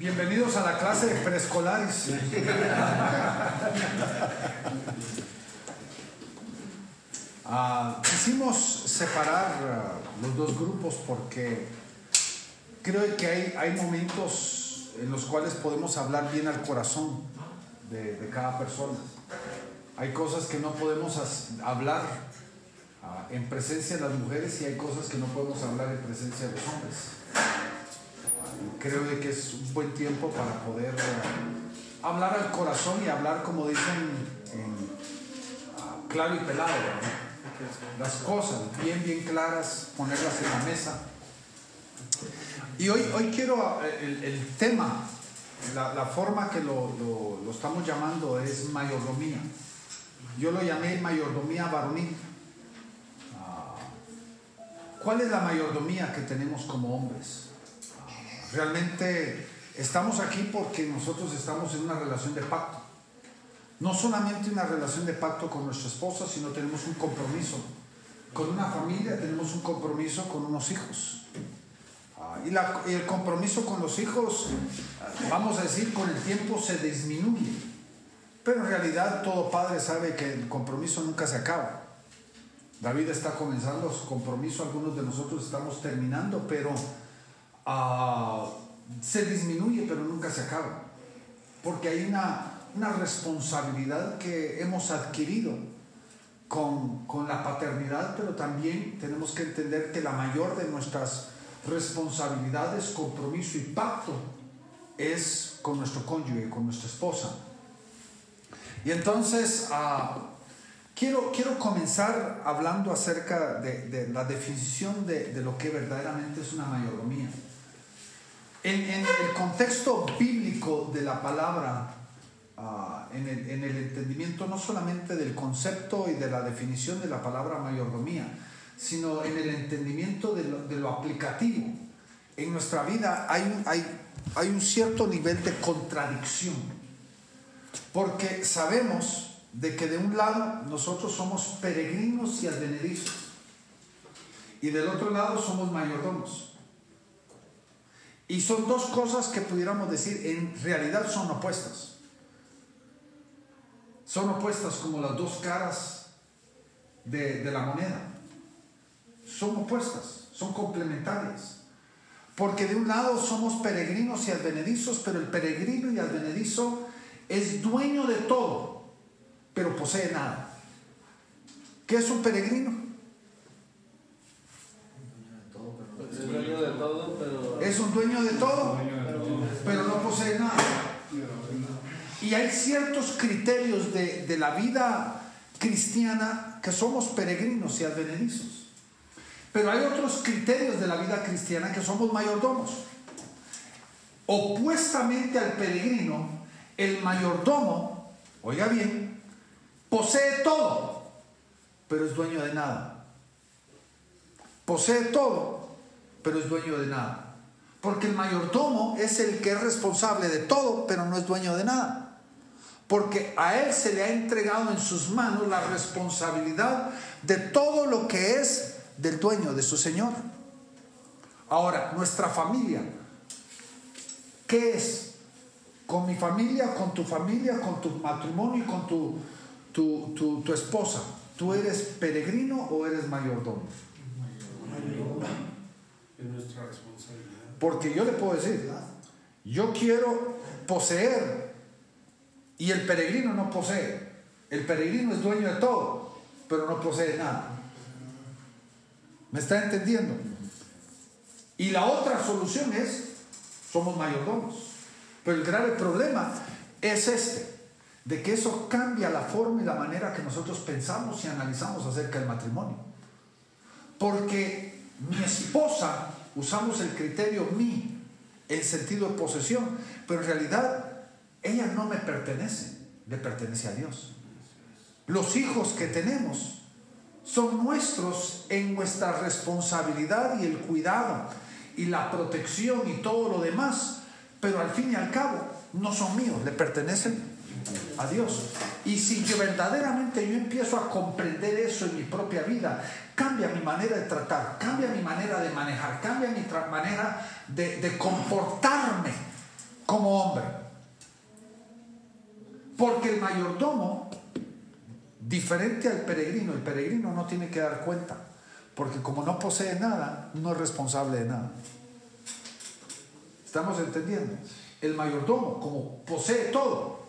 Bienvenidos a la clase de preescolares. Ah, quisimos separar ah, los dos grupos porque creo que hay, hay momentos en los cuales podemos hablar bien al corazón de, cada persona. Hay cosas que no podemos hablar ah, en presencia de las mujeres y hay cosas que no podemos hablar en presencia de los hombres. Creo de que es un buen tiempo para poder eh, hablar al corazón y hablar, como dicen, en, ah, claro y pelado. Las cosas bien, bien claras, ponerlas en la mesa. Y hoy, hoy quiero, eh, el, tema, la, la forma que lo, lo- lo estamos llamando es mayordomía. Yo lo llamé mayordomía varonil. Ah, ¿Cuál es la mayordomía que tenemos como hombres? Realmente estamos aquí porque nosotros estamos en una relación de pacto. No solamente una relación de pacto con nuestra esposa, sino tenemos un compromiso. Con una familia tenemos un compromiso con unos hijos. Ah, y, la- y el compromiso con los hijos, vamos a decir, con el tiempo se disminuye. Pero en realidad todo padre sabe que el compromiso nunca se acaba. David está comenzando su compromiso, algunos de nosotros estamos terminando, pero ah, se disminuye, pero nunca se acaba. Porque hay una, una responsabilidad que hemos adquirido con, con la paternidad, pero también tenemos que entender que la mayor de nuestras responsabilidades, compromiso y pacto es con nuestro cónyuge, con nuestra esposa. Y entonces ah, quiero, quiero comenzar hablando acerca de, de la definición de, de lo que verdaderamente es una mayordomía. En, en el contexto bíblico de la palabra, en, el, en el entendimiento no solamente del concepto y de la definición de la palabra mayordomía, sino en el entendimiento de lo, de lo aplicativo. En nuestra vida hay un, hay, hay un cierto nivel de contradicción, porque sabemos de que de un lado nosotros somos peregrinos y advenedizos, y del otro lado somos mayordomos. Y son dos cosas que pudiéramos decir en realidad son opuestas. Son opuestas como las dos caras de, la moneda. Son opuestas, son complementarias. Porque de un lado somos peregrinos y advenedizos, pero el peregrino y advenedizo es dueño de todo, pero posee nada. ¿Qué es un peregrino? Es dueño de todo, pero. Un dueño de todo, pero no posee nada. Y hay ciertos criterios de, de la vida cristiana que somos peregrinos y advenedizos. Pero hay otros criterios de la vida cristiana que somos mayordomos. Opuestamente al peregrino, el mayordomo, oiga bien, posee todo, pero es dueño de nada. Posee todo, pero es dueño de nada. Porque el mayordomo es el que es responsable de todo, pero no es dueño de nada. Porque a él se le ha entregado en sus manos la responsabilidad de todo lo que es del dueño, de su Señor. Ahora, nuestra familia, ¿qué es? Con mi familia, con tu familia, con tu matrimonio y con tu, tu, tu, tu esposa. ¿Tú eres peregrino o eres mayordomo? Es nuestra responsabilidad. Porque yo le puedo decir, yo quiero poseer y el peregrino no posee. El peregrino es dueño de todo, pero no posee nada. ¿Me está entendiendo? Y la otra solución es, somos mayordomos. Pero el grave problema es este, de que eso cambia la forma y la manera que nosotros pensamos y analizamos acerca del matrimonio. Porque mi esposa, usamos el criterio mi en sentido de posesión, pero en realidad ella no me pertenece, le pertenece a Dios. Los hijos que tenemos son nuestros en nuestra responsabilidad y el cuidado y la protección y todo lo demás, pero al fin y al cabo no son míos, le pertenecen a Dios. Y si yo verdaderamente yo empiezo a comprender eso en mi propia vida, cambia mi manera de tratar, cambia mi manera de manejar, cambia mi manera de, de comportarme como hombre. Porque el mayordomo, diferente al peregrino, el peregrino no tiene que dar cuenta, porque como no posee nada, no es responsable de nada. ¿Estamos entendiendo? El mayordomo, como posee todo,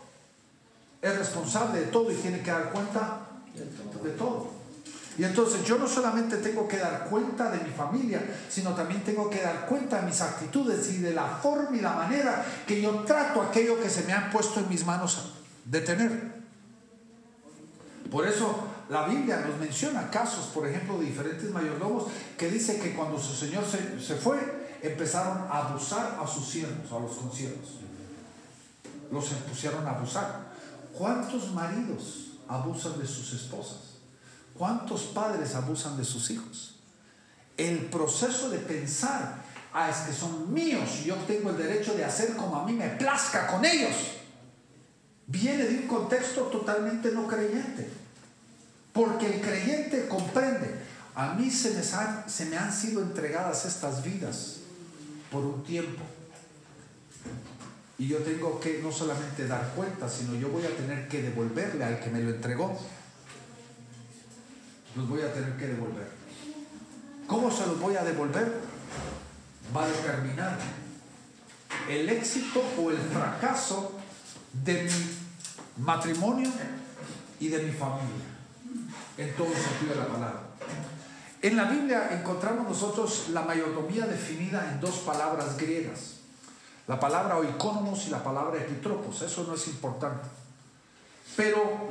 es responsable de todo y tiene que dar cuenta de todo. Y entonces yo no solamente tengo que dar cuenta de mi familia, sino también tengo que dar cuenta de mis actitudes y de la forma y la manera que yo trato aquello que se me han puesto en mis manos de tener. Por eso la Biblia nos menciona casos, por ejemplo, de diferentes mayordomos que dice que cuando su señor se, se fue, empezaron a abusar a sus siervos, a los conciertos. Los pusieron a abusar. ¿Cuántos maridos abusan de sus esposas? ¿Cuántos padres abusan de sus hijos? El proceso de pensar, ah, es que son míos y yo tengo el derecho de hacer como a mí me plazca con ellos, viene de un contexto totalmente no creyente. Porque el creyente comprende, a mí se me, se me han sido entregadas estas vidas por un tiempo. Y yo tengo que no solamente dar cuenta, sino yo voy a tener que devolverle al que me lo entregó los voy a tener que devolver. ¿Cómo se los voy a devolver? Va a determinar el éxito o el fracaso de mi matrimonio y de mi familia, en todo sentido de la palabra. En la Biblia encontramos nosotros la mayordomía definida en dos palabras griegas, la palabra oikonomos y la palabra epitropos, eso no es importante. Pero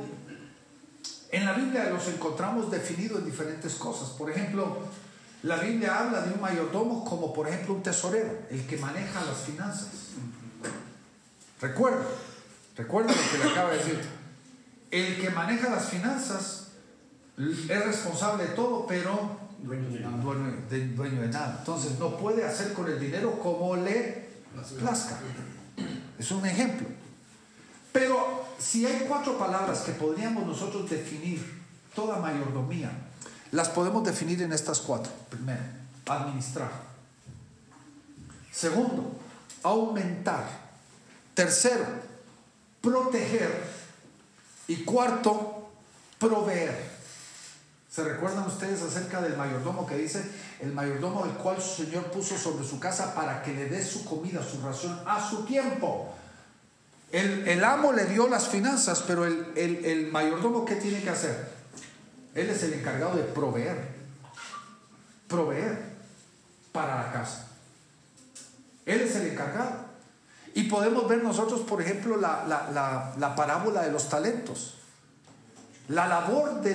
en la Biblia los encontramos definidos en diferentes cosas. Por ejemplo, la Biblia habla de un mayordomo como por ejemplo un tesorero, el que maneja las finanzas. Recuerda, recuerda lo que le acaba de decir. El que maneja las finanzas es responsable de todo, pero dueño de, dueño de nada. Entonces no puede hacer con el dinero como le plazca. Es un ejemplo. Pero si hay cuatro palabras que podríamos nosotros definir toda mayordomía, las podemos definir en estas cuatro. Primero, administrar. Segundo, aumentar. Tercero, proteger. Y cuarto, proveer. ¿Se recuerdan ustedes acerca del mayordomo que dice, el mayordomo el cual su Señor puso sobre su casa para que le dé su comida, su ración a su tiempo? El, amo le dio las finanzas, pero el, el mayordomo, ¿qué tiene que hacer? Él es el encargado de proveer. Proveer para la casa. Él es el encargado. Y podemos ver nosotros, por ejemplo, la, parábola de los talentos. La labor de,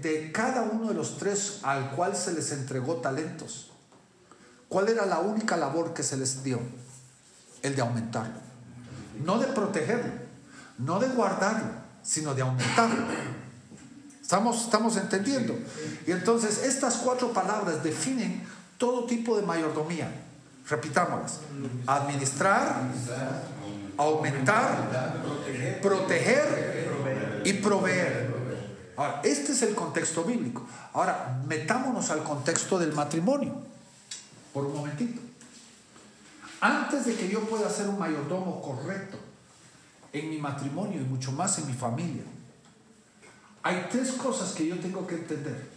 de, cada uno de los tres al cual se les entregó talentos. ¿Cuál era la única labor que se les dio? El de aumentarlo no de protegerlo, no de guardarlo, sino de aumentarlo. ¿Estamos, estamos entendiendo? Y entonces estas cuatro palabras definen todo tipo de mayordomía. Repitámoslas. Administrar, aumentar, proteger y proveer. Ahora, este es el contexto bíblico. Ahora, metámonos al contexto del matrimonio. Por un momentito. Antes de que yo pueda ser un mayordomo correcto en mi matrimonio y mucho más en mi familia, hay tres cosas que yo tengo que entender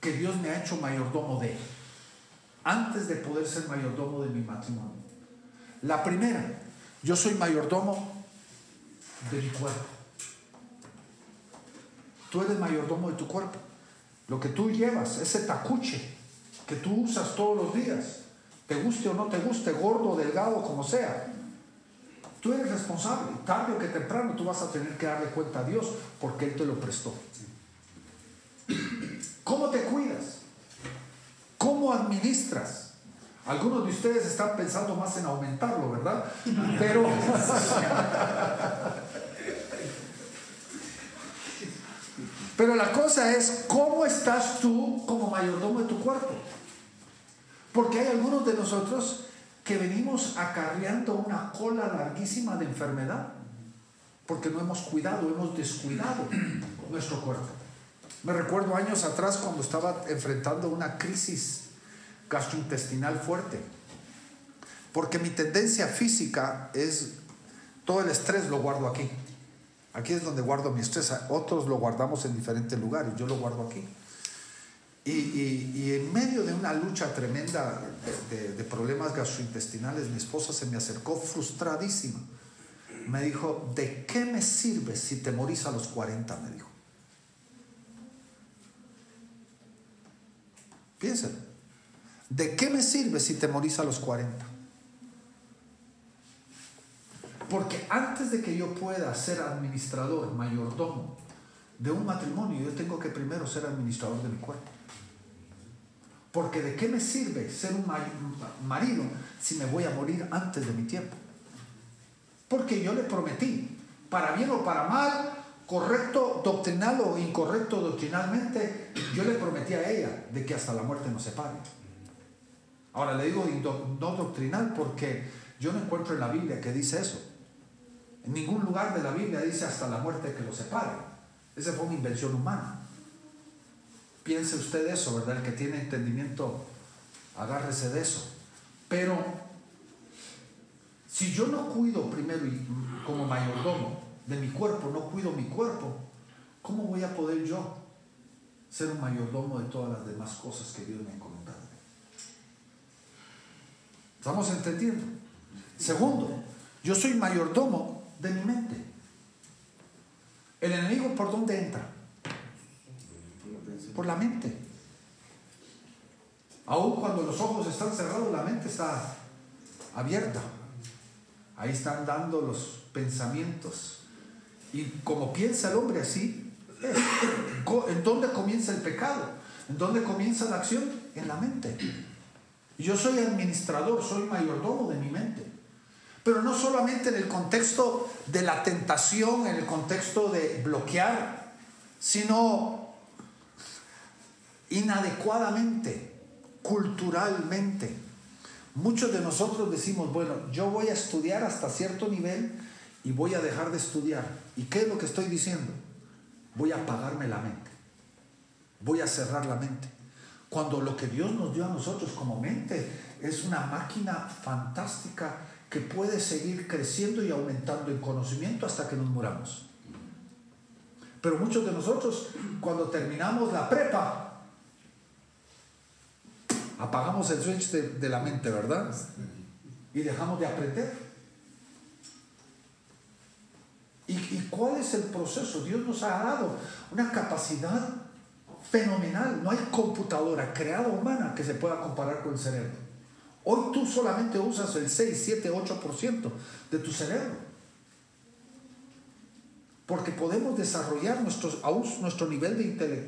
que Dios me ha hecho mayordomo de antes de poder ser mayordomo de mi matrimonio. La primera, yo soy mayordomo de mi cuerpo. Tú eres mayordomo de tu cuerpo. Lo que tú llevas, ese tacuche que tú usas todos los días, te guste o no te guste, gordo, delgado, como sea. Tú eres responsable. Tarde o que temprano tú vas a tener que darle cuenta a Dios porque Él te lo prestó. ¿Cómo te cuidas? ¿Cómo administras? Algunos de ustedes están pensando más en aumentarlo, ¿verdad? Pero... Pero la cosa es, ¿cómo estás tú como mayordomo de tu cuerpo? Porque hay algunos de nosotros que venimos acarreando una cola larguísima de enfermedad, porque no hemos cuidado, hemos descuidado nuestro cuerpo. Me recuerdo años atrás cuando estaba enfrentando una crisis gastrointestinal fuerte, porque mi tendencia física es Todo el estrés lo guardo aquí. Aquí es donde guardo mi estrés. Otros lo guardamos en diferentes lugares. Yo lo guardo aquí. Y, en medio de una lucha tremenda de, problemas gastrointestinales, mi esposa se me acercó frustradísima. Me dijo, ¿de qué me sirve si te morís a los 40? Me dijo. Piénselo. ¿De qué me sirve si te morís a los 40? Porque antes de que yo pueda ser administrador, mayordomo de un matrimonio, yo tengo que primero ser administrador de mi cuerpo. Porque de qué me sirve ser un marido si me voy a morir antes de mi tiempo. Porque yo le prometí, para bien o para mal, correcto doctrinal o incorrecto doctrinalmente, yo le prometí a ella de que hasta la muerte nos separe. Ahora le digo no doctrinal porque yo no encuentro en la Biblia que dice eso. En ningún lugar de la Biblia dice hasta la muerte que lo separe. Esa fue una invención humana. Piense usted eso, ¿verdad? El que tiene entendimiento, agárrese de eso. Pero si yo no cuido primero como mayordomo de mi cuerpo, no cuido mi cuerpo, ¿cómo voy a poder yo ser un mayordomo de todas las demás cosas que Dios me ha encomendado? ¿Estamos entendiendo? Segundo, yo soy mayordomo de mi mente. ¿El enemigo por dónde entra? Por la mente. Aún cuando los ojos están cerrados, la mente está abierta. Ahí están dando los pensamientos. Y como piensa el hombre así, ¿en dónde comienza el pecado? ¿En dónde comienza la acción? En la mente. Yo soy administrador, soy mayordomo de mi mente. Pero no solamente en el contexto de la tentación, en el contexto de bloquear, sino inadecuadamente, culturalmente. Muchos de nosotros decimos, bueno, yo voy a estudiar hasta cierto nivel y voy a dejar de estudiar. ¿Y qué es lo que estoy diciendo? Voy a apagarme la mente. Voy a cerrar la mente. Cuando lo que Dios nos dio a nosotros como mente es una máquina fantástica que puede seguir creciendo y aumentando en conocimiento hasta que nos muramos. Pero muchos de nosotros, cuando terminamos la prepa, apagamos el switch de, la mente, ¿verdad? Y dejamos de aprender. ¿Y, ¿Y cuál es el proceso? Dios nos ha dado una capacidad fenomenal. No hay computadora creada humana que se pueda comparar con el cerebro. Hoy tú solamente usas el 6, 7, 8% de tu cerebro. Porque podemos desarrollar nuestros, aún nuestro nivel de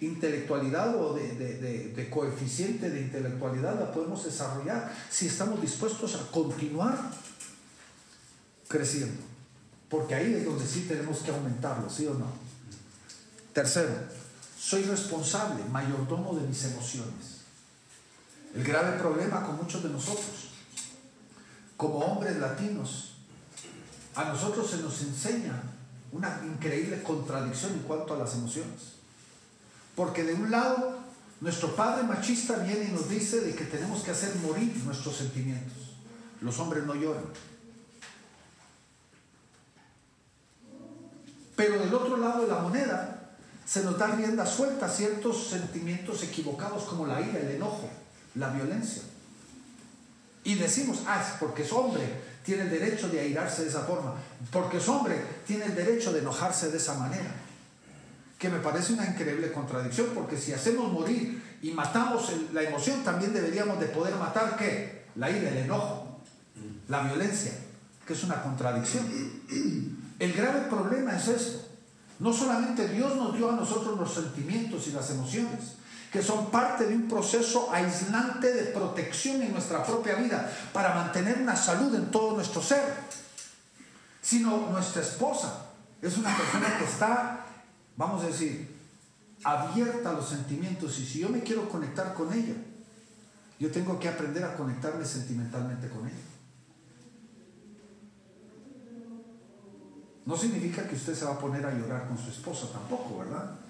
intelectualidad o de, de, coeficiente de intelectualidad la podemos desarrollar si estamos dispuestos a continuar creciendo. Porque ahí es donde sí tenemos que aumentarlo, ¿sí o no? Tercero, soy responsable, mayordomo de mis emociones. El grave problema con muchos de nosotros, como hombres latinos, a nosotros se nos enseña una increíble contradicción en cuanto a las emociones. Porque de un lado, nuestro padre machista viene y nos dice de que tenemos que hacer morir nuestros sentimientos. Los hombres no lloran. Pero del otro lado de la moneda se nos da rienda suelta a ciertos sentimientos equivocados como la ira, el enojo la violencia. Y decimos, ah, porque es hombre, tiene el derecho de airarse de esa forma, porque es hombre, tiene el derecho de enojarse de esa manera. Que me parece una increíble contradicción, porque si hacemos morir y matamos la emoción, también deberíamos de poder matar qué? La ira, el enojo, la violencia, que es una contradicción. El grave problema es esto. No solamente Dios nos dio a nosotros los sentimientos y las emociones, que son parte de un proceso aislante de protección en nuestra propia vida para mantener una salud en todo nuestro ser, sino nuestra esposa es una persona que está, vamos a decir, abierta a los sentimientos y si yo me quiero conectar con ella, yo tengo que aprender a conectarme sentimentalmente con ella. No significa que usted se va a poner a llorar con su esposa tampoco, ¿verdad?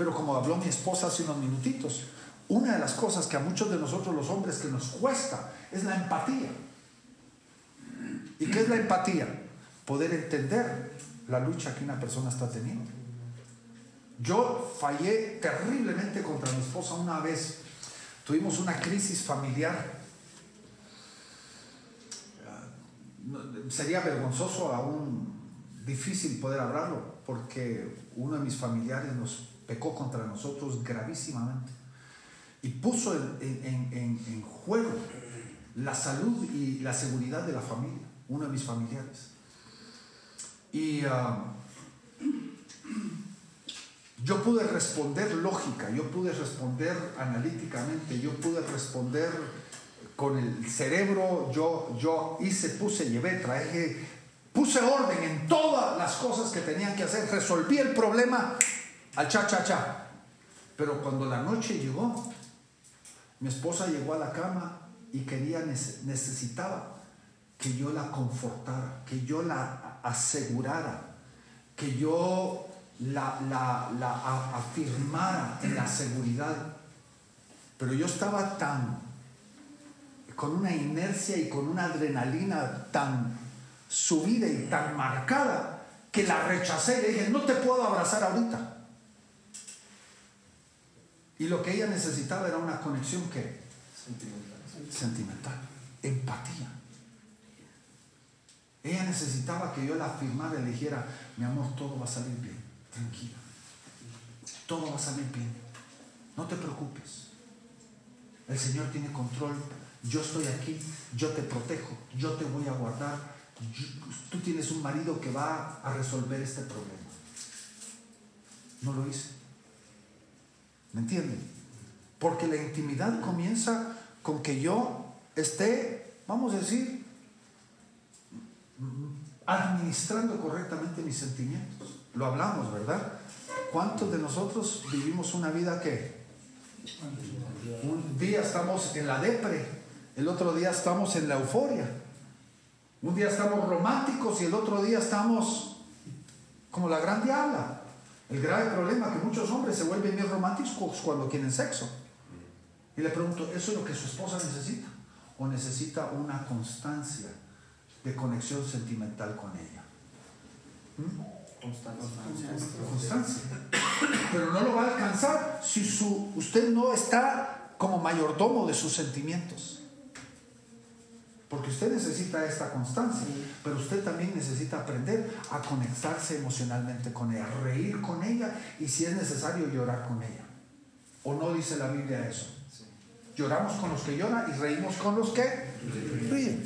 Pero como habló mi esposa hace unos minutitos, una de las cosas que a muchos de nosotros los hombres que nos cuesta es la empatía. ¿Y qué es la empatía? poder entender la lucha que una persona está teniendo. Yo fallé terriblemente contra mi esposa una vez. Tuvimos una crisis familiar. Sería vergonzoso, aún difícil poder hablarlo, porque uno de mis familiares nos pecó contra nosotros gravísimamente y puso en, juego la salud y la seguridad de la familia, uno de mis familiares. Y ah, yo pude responder lógica, yo pude responder analíticamente, yo pude responder con el cerebro, yo, yo hice, puse, llevé, traje, puse orden en todas las cosas que tenían que hacer, resolví el problema al cha cha cha. Pero cuando la noche llegó, mi esposa llegó a la cama y quería, necesitaba que yo la confortara, que yo la asegurara, que yo la, la, afirmara en la seguridad. Pero yo estaba tan, con una inercia y con una adrenalina tan subida y tan marcada, que la rechacé y le dije, no te puedo abrazar ahorita. Y lo que ella necesitaba era una conexión que sentimental, sentimental empatía. Ella necesitaba que yo la afirmara y le dijera, mi amor, todo va a salir bien, tranquila. Todo va a salir bien. No te preocupes. El Señor tiene control. Yo estoy aquí, yo te protejo, yo te voy a guardar. tú tienes un marido que va a resolver este problema. No lo hice. ¿Me entienden? Porque la intimidad comienza con que yo esté, vamos a decir, administrando correctamente mis sentimientos. Lo hablamos, ¿verdad? ¿Cuántos de nosotros vivimos una vida que un día estamos en la depre, el otro día estamos en la euforia, un día estamos románticos y el otro día estamos como la gran diabla? El grave problema es que muchos hombres se vuelven bien románticos cuando quieren sexo. Y le pregunto, ¿eso es lo que su esposa necesita? ¿O necesita una constancia de conexión sentimental con ella? ¿Mm? Constancia. Constancia. Pero no lo va a alcanzar si su, usted no está como mayordomo de sus sentimientos. Porque usted necesita esta constancia, pero usted también necesita aprender a conectarse emocionalmente con ella, reír con ella y si es necesario llorar con ella. ¿O no dice la Biblia eso? Lloramos con los que lloran y reímos con los que ríen.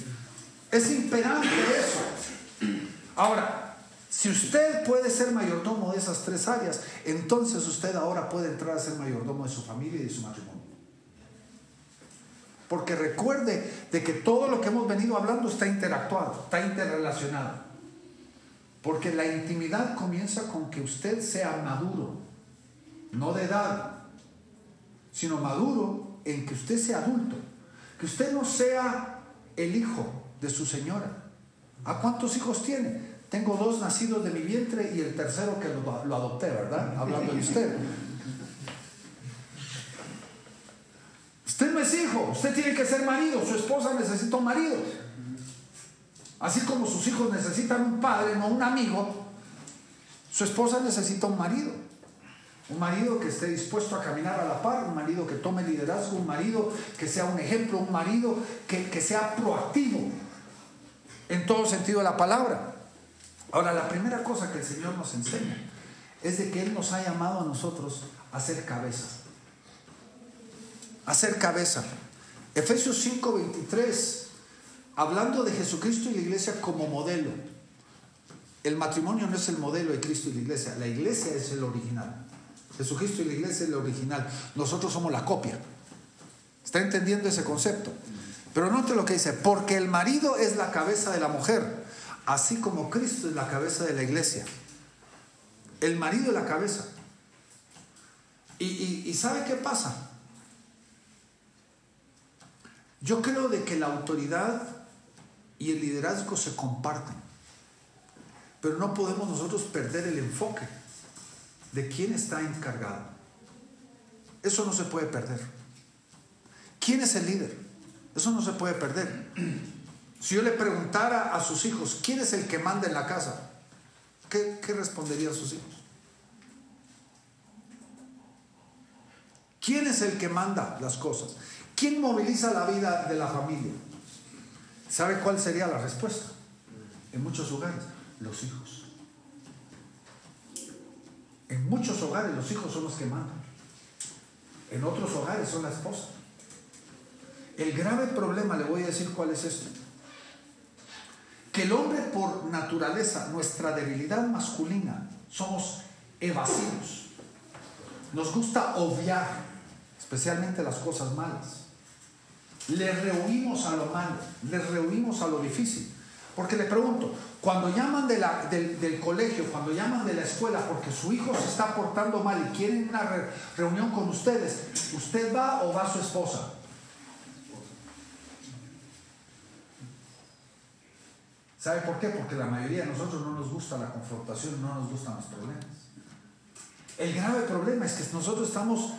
Es imperante eso. Ahora, si usted puede ser mayordomo de esas tres áreas, entonces usted ahora puede entrar a ser mayordomo de su familia y de su matrimonio. Porque recuerde de que todo lo que hemos venido hablando está interactuado, está interrelacionado. Porque la intimidad comienza con que usted sea maduro, no de edad, sino maduro en que usted sea adulto. Que usted no sea el hijo de su señora. ¿A cuántos hijos tiene? Tengo dos nacidos de mi vientre y el tercero que lo, lo adopté, ¿verdad? Hablando de usted. Usted no es hijo, usted tiene que ser marido, su esposa necesita un marido. Así como sus hijos necesitan un padre, no un amigo, su esposa necesita un marido. Un marido que esté dispuesto a caminar a la par, un marido que tome liderazgo, un marido que sea un ejemplo, un marido que, que sea proactivo en todo sentido de la palabra. Ahora, la primera cosa que el Señor nos enseña es de que Él nos ha llamado a nosotros a ser cabeza hacer cabeza. Efesios 5:23, hablando de Jesucristo y la iglesia como modelo. El matrimonio no es el modelo de Cristo y la iglesia, la iglesia es el original. Jesucristo y la iglesia es el original. Nosotros somos la copia. ¿Está entendiendo ese concepto? Pero note lo que dice, porque el marido es la cabeza de la mujer, así como Cristo es la cabeza de la iglesia. El marido es la cabeza. ¿Y, y sabe qué pasa? Yo creo de que la autoridad y el liderazgo se comparten, pero no podemos nosotros perder el enfoque de quién está encargado. Eso no se puede perder. ¿Quién es el líder? Eso no se puede perder. Si yo le preguntara a sus hijos, ¿quién es el que manda en la casa? ¿Qué, qué responderían sus hijos? ¿Quién es el que manda las cosas? ¿Quién moviliza la vida de la familia? ¿Sabe cuál sería la respuesta? En muchos hogares, los hijos. En muchos hogares los hijos son los que mandan. En otros hogares son la esposa. El grave problema, le voy a decir cuál es esto. Que el hombre por naturaleza, nuestra debilidad masculina, somos evasivos. Nos gusta obviar, especialmente las cosas malas. Le rehuimos a lo malo, le rehuimos a lo difícil. Porque le pregunto, cuando llaman de la, del, del, colegio, cuando llaman de la escuela porque su hijo se está portando mal y quieren una re, reunión con ustedes, ¿usted va o va su esposa? ¿Sabe por qué? Porque la mayoría de nosotros no nos gusta la confrontación, no nos gustan los problemas. El grave problema es que nosotros estamos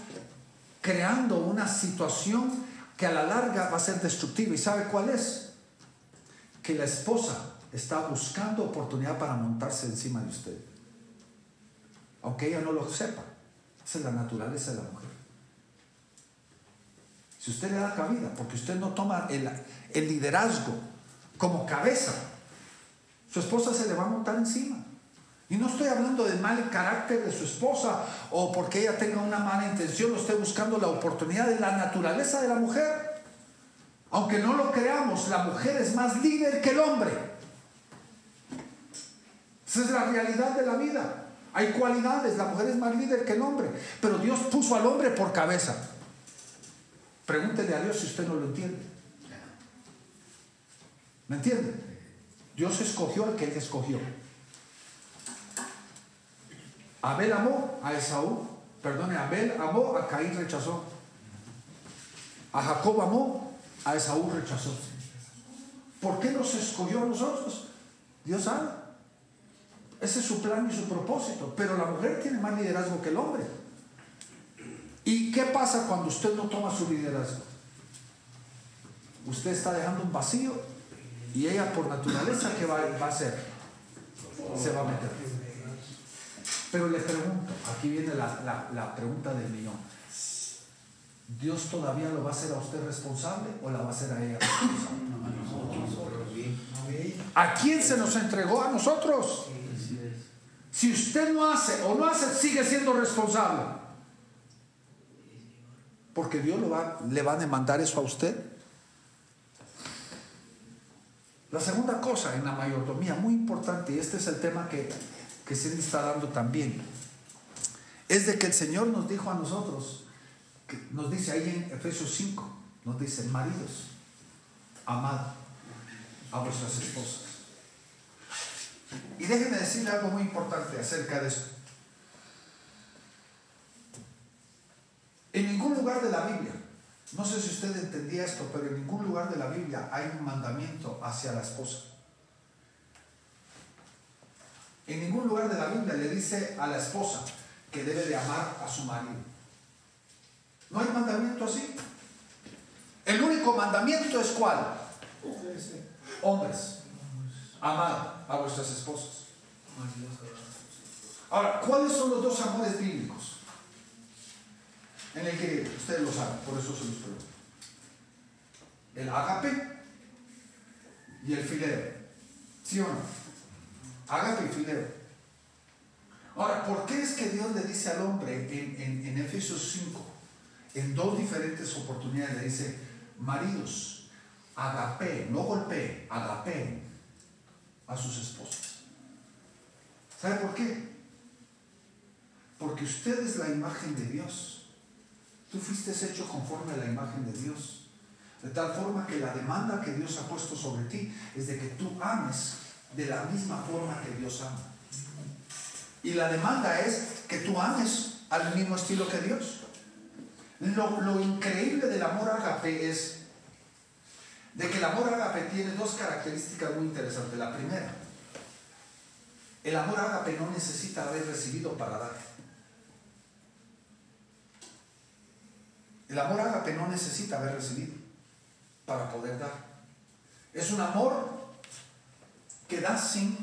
creando una situación que a la larga va a ser destructiva. ¿Y sabe cuál es? Que la esposa está buscando oportunidad para montarse encima de usted. Aunque ella no lo sepa. Esa es la naturaleza de la mujer. Si usted le da cabida, porque usted no toma el, el liderazgo como cabeza, su esposa se le va a montar encima. Y no estoy hablando del mal carácter de su esposa o porque ella tenga una mala intención, no estoy buscando la oportunidad de la naturaleza de la mujer. Aunque no lo creamos, la mujer es más líder que el hombre. Esa es la realidad de la vida. Hay cualidades, la mujer es más líder que el hombre, pero Dios puso al hombre por cabeza. Pregúntele a Dios si usted no lo entiende. ¿Me entiende? Dios escogió al que él escogió. Abel amó a Esaú, perdone, Abel amó a Caín rechazó. A Jacob amó, a Esaú rechazó. ¿Por qué nos escogió a nosotros? Dios sabe. Ese es su plan y su propósito. Pero la mujer tiene más liderazgo que el hombre. ¿Y qué pasa cuando usted no toma su liderazgo? Usted está dejando un vacío y ella por naturaleza, ¿qué va, va a hacer? Se va a meter. Pero le pregunto, aquí viene la, la, la, pregunta del millón. ¿Dios todavía lo va a hacer a usted responsable o la va a hacer a ella responsable? ¿A quién se nos entregó? A nosotros. Si usted no hace o no hace, sigue siendo responsable. Porque Dios lo va, le va a demandar eso a usted. La segunda cosa en la mayordomía, muy importante, y este es el tema que, que se está dando también, es de que el Señor nos dijo a nosotros, que nos dice ahí en Efesios 5, nos dice, maridos, amad a vuestras esposas. Y déjenme decirle algo muy importante acerca de esto. En ningún lugar de la Biblia, no sé si usted entendía esto, pero en ningún lugar de la Biblia hay un mandamiento hacia la esposa. En ningún lugar de la Biblia le dice a la esposa que debe de amar a su marido. No hay mandamiento así. El único mandamiento es cuál? Hombres, amad a vuestras esposas. Ahora, ¿cuáles son los dos amores bíblicos? En el que ustedes lo saben, por eso se los pregunto. El agape y el filero. ¿Sí o no? Agape y. Ahora, ¿por qué es que Dios le dice al hombre en, en, en Efesios 5, en dos diferentes oportunidades, le dice, maridos, agape, no golpee, agape a sus esposas? ¿Sabe por qué? Porque usted es la imagen de Dios. Tú fuiste hecho conforme a la imagen de Dios. De tal forma que la demanda que Dios ha puesto sobre ti es de que tú ames de la misma forma que Dios ama. Y la demanda es que tú ames al mismo estilo que Dios. Lo, lo increíble del amor agape es de que el amor agape tiene dos características muy interesantes. La primera, el amor agape no necesita haber recibido para dar. El amor ágape no necesita haber recibido para poder dar. Es un amor que da sin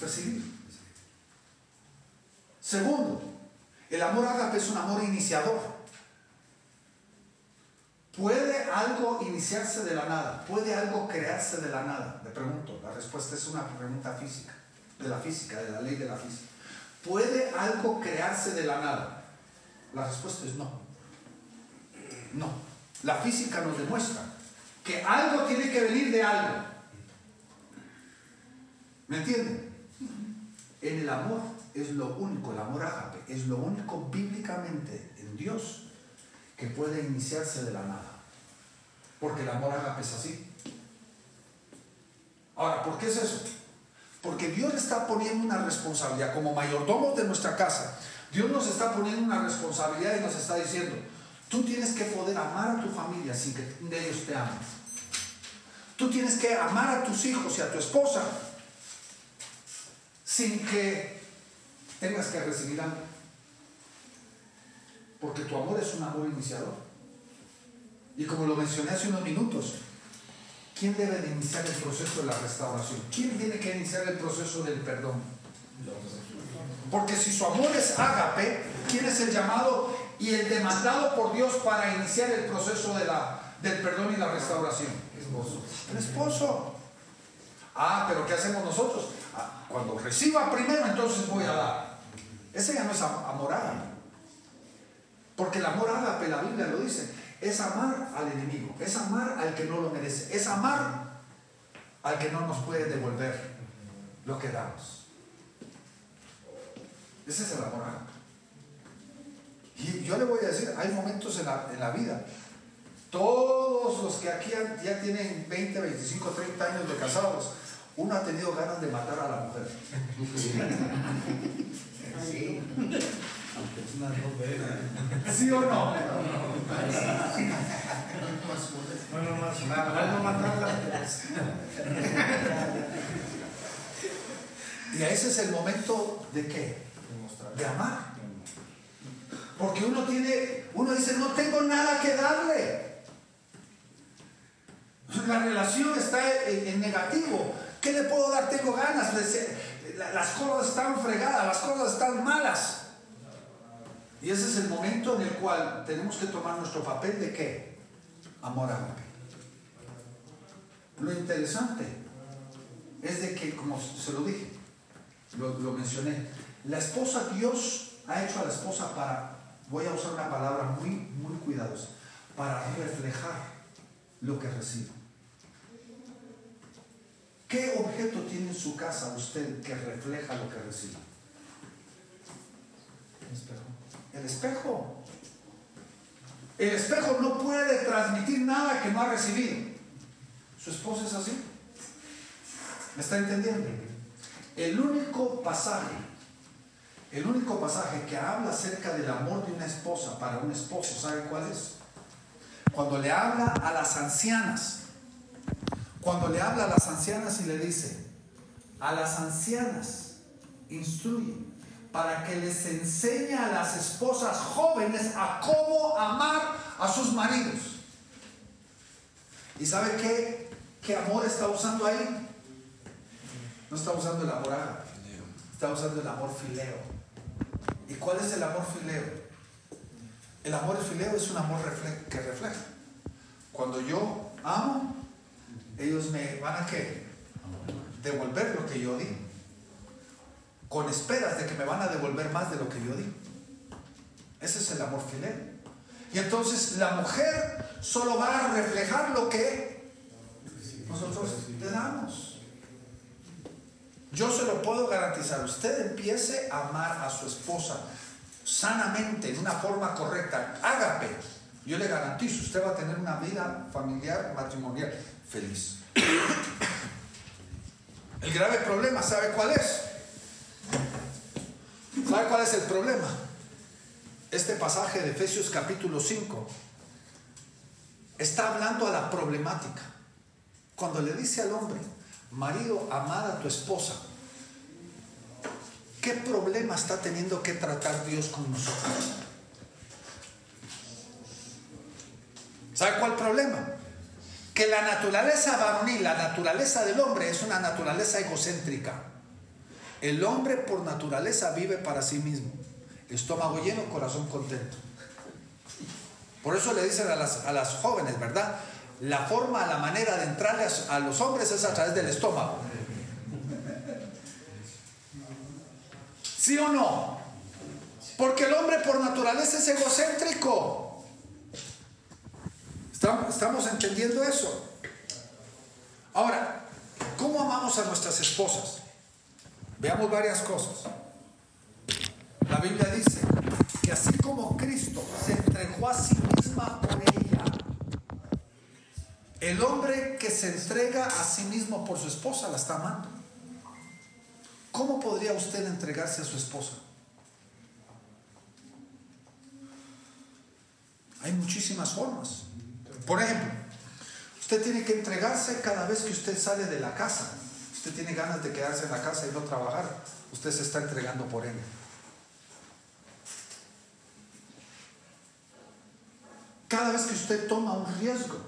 recibir. Segundo, el amor ágape es un amor iniciador. ¿Puede algo iniciarse de la nada? ¿Puede algo crearse de la nada? Le pregunto, la respuesta es una pregunta física, de la física, de la ley de la física. ¿Puede algo crearse de la nada? La respuesta es no. No. La física nos demuestra que algo tiene que venir de algo. ¿Me entienden? En el amor es lo único, el amor ágape, es lo único bíblicamente en Dios que puede iniciarse de la nada. Porque el amor ágape es así. Ahora, ¿por qué es eso? Porque Dios está poniendo una responsabilidad como mayordomos de nuestra casa. Dios nos está poniendo una responsabilidad y nos está diciendo, tú tienes que poder amar a tu familia sin que ellos te amen. Tú tienes que amar a tus hijos y a tu esposa sin que tengas que recibir algo. Porque tu amor es un amor iniciador. Y como lo mencioné hace unos minutos, ¿quién debe de iniciar el proceso de la restauración? ¿Quién tiene que iniciar el proceso del perdón? Porque si su amor es ágape, ¿quién es el llamado y el demandado por Dios para iniciar el proceso de la, del perdón y la restauración? Esposo. El esposo. Ah, pero ¿qué hacemos nosotros? Ah, cuando reciba primero, entonces voy a dar. Ese ya no es amor. Porque el amor ágape, la Biblia lo dice, es amar al enemigo, es amar al que no lo merece, es amar al que no nos puede devolver lo que damos. Ese es el amor ágape. Y yo le voy a decir, hay momentos en la, en la vida, todos los que aquí ya tienen 20, 25, 30 años de casados, uno ha tenido ganas de matar a la mujer. Sí. ¿Sí o no? Y a ese es el momento de qué? De amar. Porque uno tiene, uno dice, no tengo nada que darle. La relación está en, negativo. ¿Qué le puedo dar? Tengo ganas. Las cosas están fregadas, las cosas están malas. Y ese es el momento en el cual tenemos que tomar nuestro papel de qué? Amor ágape. Lo interesante es de que, como se lo dije, lo, lo mencioné, la esposa, Dios ha hecho a la esposa para, voy a usar una palabra muy, muy cuidadosa, para reflejar lo que recibe. ¿Qué objeto tiene en su casa usted que refleja lo que recibe? El espejo. El espejo no puede transmitir nada que no ha recibido. ¿Su esposa es así? ¿Me está entendiendo? El único pasaje, el único pasaje que habla acerca del amor de una esposa para un esposo, ¿sabe cuál es? Cuando le habla a las ancianas, cuando le habla a las ancianas y le dice, a las ancianas instruye para que les enseñe a las esposas jóvenes a cómo amar a sus maridos. ¿Y sabe qué, qué amor está usando ahí? No está usando el amor ágape, está usando el amor fileo. ¿Y cuál es el amor fileo? El amor fileo es un amor que refleja. Cuando yo amo, ellos me van a qué? Devolver lo que yo di con esperas de que me van a devolver más de lo que yo di. Ese es el amor filial. Y entonces la mujer solo va a reflejar lo que nosotros le damos. Yo se lo puedo garantizar. Usted empiece a amar a su esposa sanamente, de una forma correcta. Hágame. Yo le garantizo, usted va a tener una vida familiar, matrimonial, feliz. El grave problema, ¿sabe cuál es? ¿Sabe cuál es el problema? Este pasaje de Efesios capítulo 5 está hablando a la problemática. Cuando le dice al hombre, marido, amada a tu esposa, ¿qué problema está teniendo que tratar Dios con nosotros? ¿Sabe cuál problema? Que la naturaleza varonil, la naturaleza del hombre es una naturaleza egocéntrica. El hombre por naturaleza vive para sí mismo. Estómago lleno, corazón contento. Por eso le dicen a las, a las jóvenes, ¿verdad? La forma, la manera de entrarle a, a los hombres es a través del estómago. ¿Sí o no? Porque el hombre por naturaleza es egocéntrico. ¿Estamos entendiendo eso? Ahora, ¿cómo amamos a nuestras esposas? Veamos varias cosas. La Biblia dice que así como Cristo se entregó a sí misma por ella, el hombre que se entrega a sí mismo por su esposa la está amando. ¿Cómo podría usted entregarse a su esposa? Hay muchísimas formas. Por ejemplo, usted tiene que entregarse cada vez que usted sale de la casa. Usted tiene ganas de quedarse en la casa y no trabajar. Usted se está entregando por él. Cada vez que usted toma un riesgo,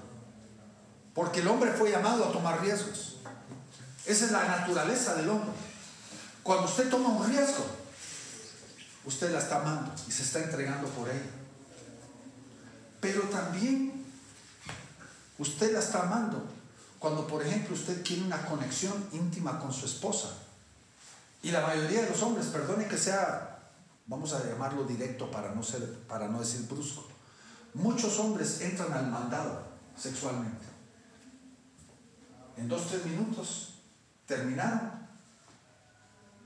porque el hombre fue llamado a tomar riesgos. Esa es la naturaleza del hombre. Cuando usted toma un riesgo, usted la está amando y se está entregando por ella. Pero también usted la está amando cuando, por ejemplo, usted quiere una conexión íntima con su esposa. Y la mayoría de los hombres, perdone que sea, vamos a llamarlo directo para no, ser, para no decir brusco, muchos hombres entran al mandado sexualmente. En dos, tres minutos terminaron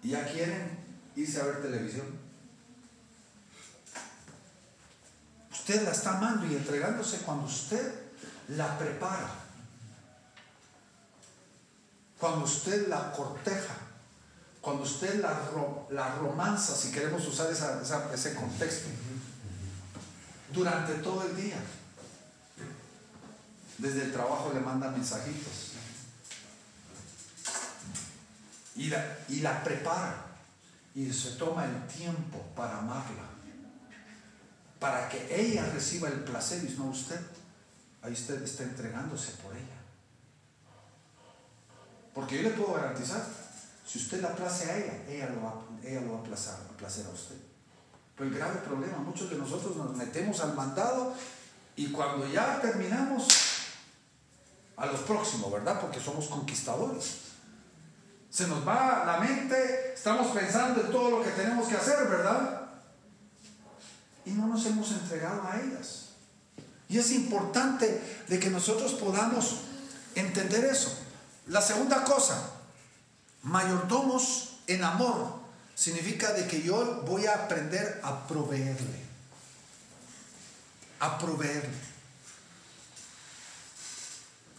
y ya quieren irse a ver televisión. Usted la está amando y entregándose cuando usted la prepara, cuando usted la corteja, cuando usted la, la romanza, si queremos usar ese contexto, durante todo el día. Desde el trabajo le manda mensajitos y la, prepara y se toma el tiempo para amarla, para que ella reciba el placer y no usted. Ahí usted está entregándose por ella. Porque yo le puedo garantizar, si usted la place a ella, ella lo va, ella lo va a placer, a placer a usted. Pero el grave problema, muchos de nosotros nos metemos al mandado y cuando ya terminamos, a los próximos, ¿verdad? Porque somos conquistadores. Se nos va la mente, estamos pensando en todo lo que tenemos que hacer, ¿verdad? Y no nos hemos entregado a ellas. Y es importante de que nosotros podamos entender eso. La segunda cosa, mayordomos en amor, significa de que yo voy a aprender a proveerle. A proveerle.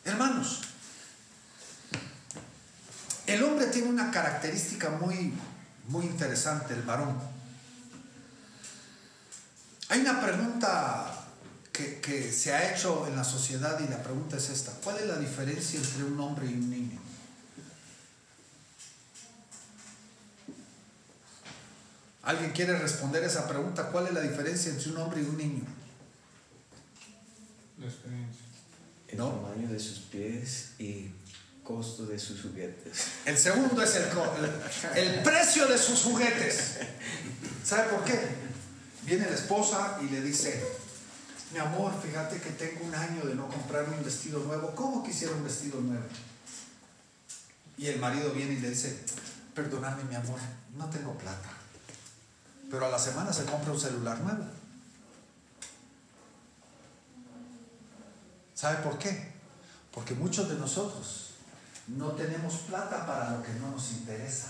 Hermanos, el hombre tiene una característica muy, muy interesante, el varón. Hay una pregunta que, que, se ha hecho en la sociedad y la pregunta es esta. ¿Cuál es la diferencia entre un hombre y un niño? ¿Alguien quiere responder esa pregunta? ¿Cuál es la diferencia entre un hombre y un niño? La experiencia. El tamaño de sus pies y costo de sus juguetes. El segundo es el, el, precio de sus juguetes. ¿Sabe por qué? Viene la esposa y le dice, mi amor, fíjate que tengo un año de no comprarme un vestido nuevo. ¿Cómo quisiera un vestido nuevo? Y el marido viene y le dice, perdóname mi amor, no tengo plata. Pero a la semana se compra un celular nuevo. ¿Sabe por qué? Porque muchos de nosotros no tenemos plata para lo que no nos interesa,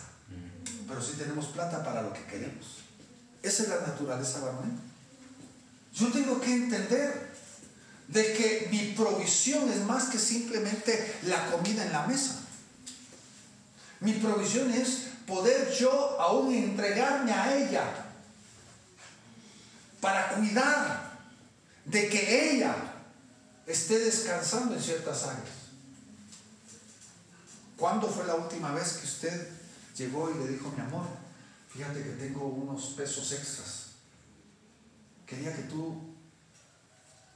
pero sí tenemos plata para lo que queremos. Esa es la naturaleza varonil. Yo tengo que entender de que mi provisión es más que simplemente la comida en la mesa. Mi provisión es poder yo aún entregarme a ella para cuidar de que ella esté descansando en ciertas áreas. ¿Cuándo fue la última vez que usted llegó y le dijo, mi amor, fíjate que tengo unos pesos extras? Quería que tú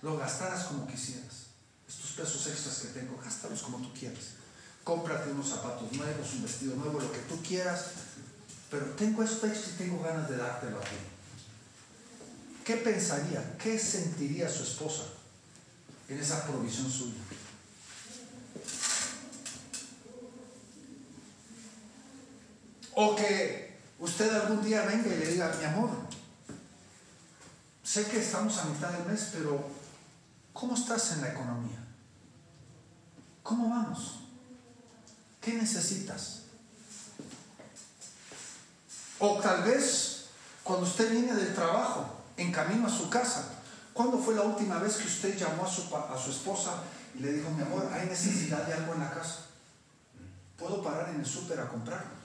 lo gastaras como quisieras. estos pesos extras que tengo, gástalos como tú quieras. Cómprate unos zapatos nuevos, un vestido nuevo, lo que tú quieras, pero tengo esto extra y tengo ganas de dártelo a ti. ¿Qué pensaría, qué sentiría su esposa en esa provisión suya? O que usted algún día venga y le diga, mi amor, sé que estamos a mitad del mes, pero ¿cómo estás en la economía? ¿Cómo vamos? ¿Qué necesitas? O tal vez cuando usted viene del trabajo, en camino a su casa, ¿cuándo fue la última vez que usted llamó a su, a su esposa y le dijo, mi amor, hay necesidad de algo en la casa? ¿Puedo parar en el súper a comprarlo?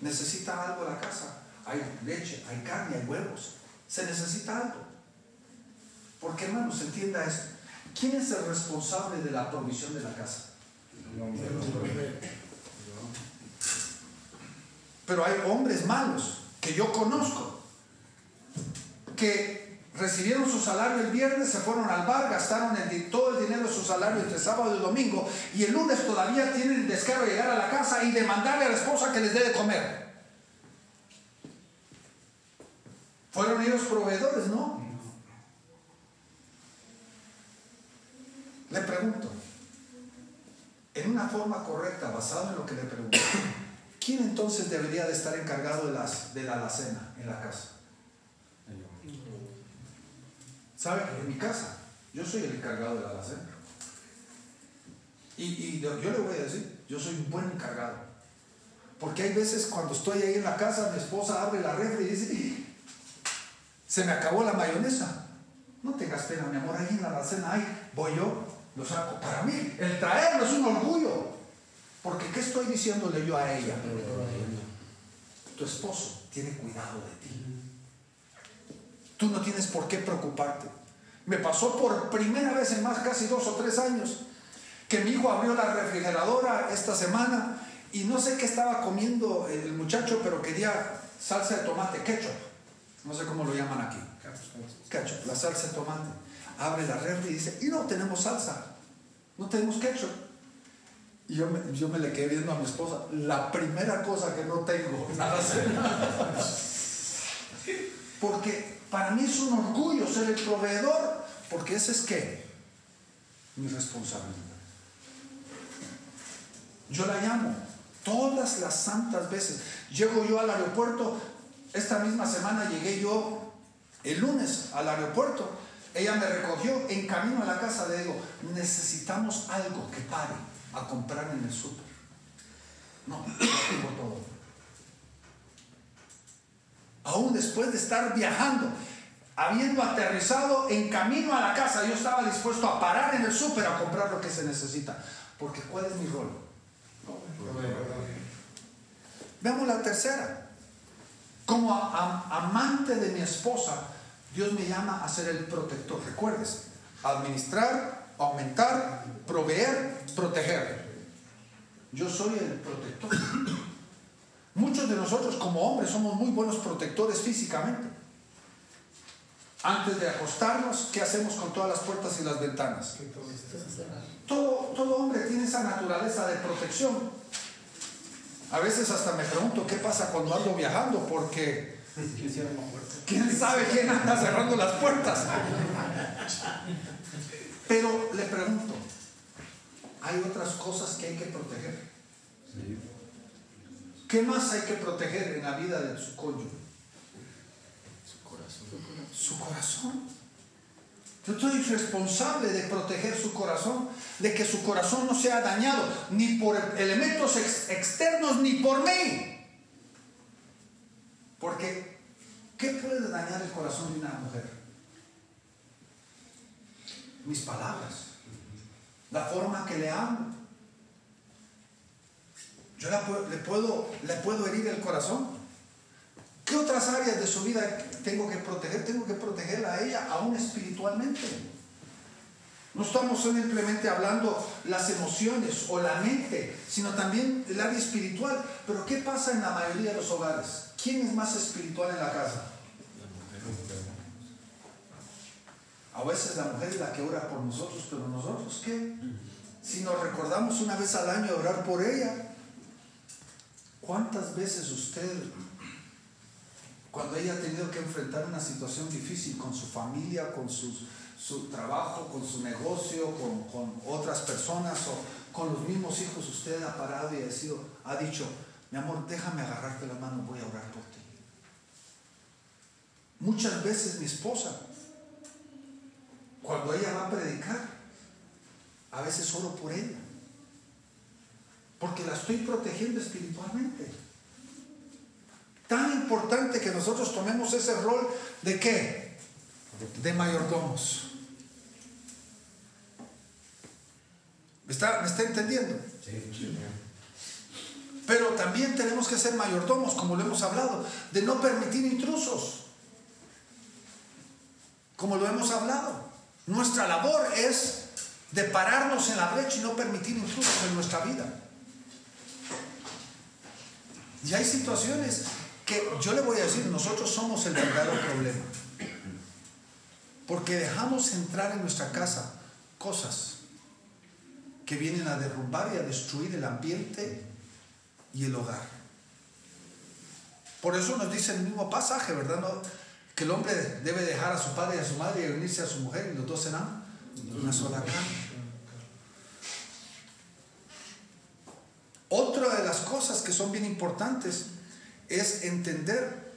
necesita algo la casa. Hay leche, hay carne, hay huevos. Se necesita algo. Porque hermanos, entienda esto. ¿Quién es el responsable de la provisión de la casa? Pero hay hombres malos que yo conozco que recibieron su salario el viernes, se fueron al bar, gastaron todo el dinero de su salario entre sábado y domingo y el lunes todavía tienen el descaro de llegar a la casa y demandarle a la esposa que les dé de comer. Fueron ellos proveedores, ¿no? Le pregunto, en una forma correcta, basado en lo que le pregunto, ¿quién entonces debería de estar encargado de, las, de la alacena en la casa? ¿Sabe? En mi casa, yo soy el encargado de la alacena. Y, yo le voy a decir, yo soy un buen encargado. Porque hay veces cuando estoy ahí en la casa, mi esposa abre la refri y dice, se me acabó la mayonesa. No tengas pena, mi amor, ahí en la alacena hay, voy yo, lo saco. Para mí, el traerlo es un orgullo. Porque ¿qué estoy diciéndole yo a ella? Tu esposo tiene cuidado de ti. Tú no tienes por qué preocuparte. Me pasó por primera vez en más casi dos o tres años que mi hijo abrió la refrigeradora esta semana y no sé qué estaba comiendo el muchacho, pero quería salsa de tomate, ketchup. No sé cómo lo llaman aquí. Ketchup, la salsa de tomate. Abre la refri y dice, y no tenemos salsa, no tenemos ketchup. Y yo me, yo me le quedé viendo a mi esposa, la primera cosa que no tengo, nada Porque para mí es un orgullo ser el proveedor, porque ese es qué? Mi responsabilidad. Yo la llamo todas las santas veces. Llego yo al aeropuerto, esta misma semana llegué yo el lunes al aeropuerto. Ella me recogió en camino a la casa. Le digo, necesitamos algo que pare a comprar en el súper. No, no tengo todo aún después de estar viajando, habiendo aterrizado en camino a la casa, yo estaba dispuesto a parar en el súper a comprar lo que se necesita. Porque ¿cuál es mi rol? Veamos la tercera. Como amante de mi esposa, Dios me llama a ser el protector. Recuerdes, administrar, aumentar, proveer, proteger. Yo soy el protector. Muchos de nosotros como hombres somos muy buenos protectores físicamente. Antes de acostarnos, ¿qué hacemos con todas las puertas y las ventanas? Todo, todo hombre tiene esa naturaleza de protección. A veces hasta me pregunto qué pasa cuando ando viajando, porque quién sabe quién anda cerrando las puertas. Pero le pregunto, hay otras cosas que hay que proteger. ¿Qué más hay que proteger en la vida de su cónyuge? Su corazón. Su corazón. Yo soy responsable de proteger su corazón, de que su corazón no sea dañado ni por elementos externos ni por mí. Porque, ¿qué puede dañar el corazón de una mujer? Mis palabras, la forma que le amo, yo le, puedo, le puedo herir el corazón. ¿Qué otras áreas de su vida tengo que proteger? Tengo que protegerla a ella, aún espiritualmente. No estamos simplemente hablando las emociones o la mente, sino también el área espiritual. Pero ¿qué pasa en la mayoría de los hogares? ¿Quién es más espiritual en la casa? A veces la mujer es la que ora por nosotros, pero nosotros qué? Si nos recordamos una vez al año orar por ella, ¿cuántas veces usted, cuando ella ha tenido que enfrentar una situación difícil con su familia, con su trabajo, con su negocio, con, con, otras personas o con los mismos hijos, usted ha parado y ha, sido, ha dicho, mi amor, déjame agarrarte la mano, voy a orar por ti. Muchas veces mi esposa cuando ella va a predicar, a veces oro por ella. Porque la estoy protegiendo espiritualmente. Tan importante que nosotros tomemos ese rol de qué? De mayordomos. ¿Me está, ¿me está entendiendo? Sí, Pero también tenemos que ser mayordomos, como lo hemos hablado, de no permitir intrusos. Como lo hemos hablado. Nuestra labor es de pararnos en la brecha y no permitir intrusos en nuestra vida. Y hay situaciones que yo le voy a decir, nosotros somos el verdadero problema. Porque dejamos entrar en nuestra casa cosas que vienen a derrumbar y a destruir el ambiente y el hogar. Por eso nos dice el mismo pasaje, ¿verdad? que el hombre debe dejar a su padre y a su madre y unirse a su mujer y los dos serán una sola carne. Otra de las cosas que son bien importantes es entender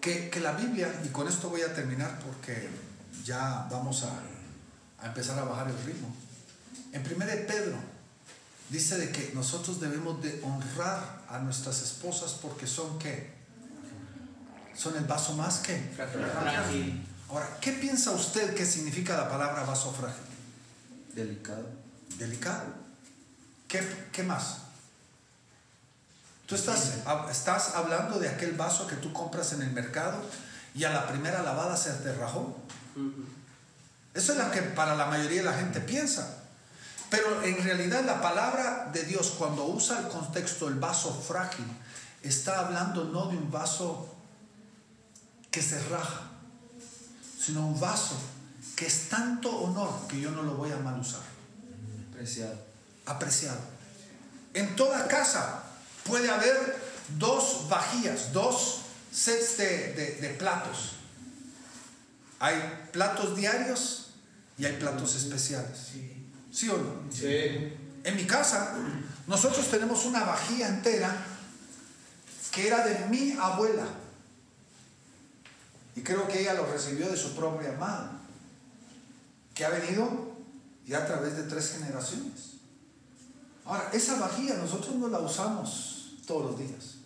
que, la Biblia, y con esto voy a terminar porque ya vamos a, a empezar a bajar el ritmo. En 1 Pedro dice de que nosotros debemos de honrar a nuestras esposas porque son qué? son el vaso más que frágil. Ahora, ¿qué piensa usted que significa la palabra vaso frágil? Delicado. Delicado. ¿Qué, qué más? Tú estás, estás hablando de aquel vaso que tú compras en el mercado y a la primera lavada se te rajó. Eso es lo que para la mayoría de la gente piensa. Pero en realidad la palabra de Dios cuando usa el contexto el vaso frágil, está hablando no de un vaso que se raja, sino un vaso que es tanto honor que yo no lo voy a mal usar. Apreciado. Apreciado. En toda casa puede haber dos vajillas, dos sets de, platos. Hay platos diarios y hay platos especiales. ¿Sí o no? Sí. En mi casa, nosotros tenemos una vajilla entera que era de mi abuela. Y creo que ella lo recibió de su propia madre, que ha venido ya a través de tres generaciones. Ahora, esa vajilla nosotros no la usamos todos los días.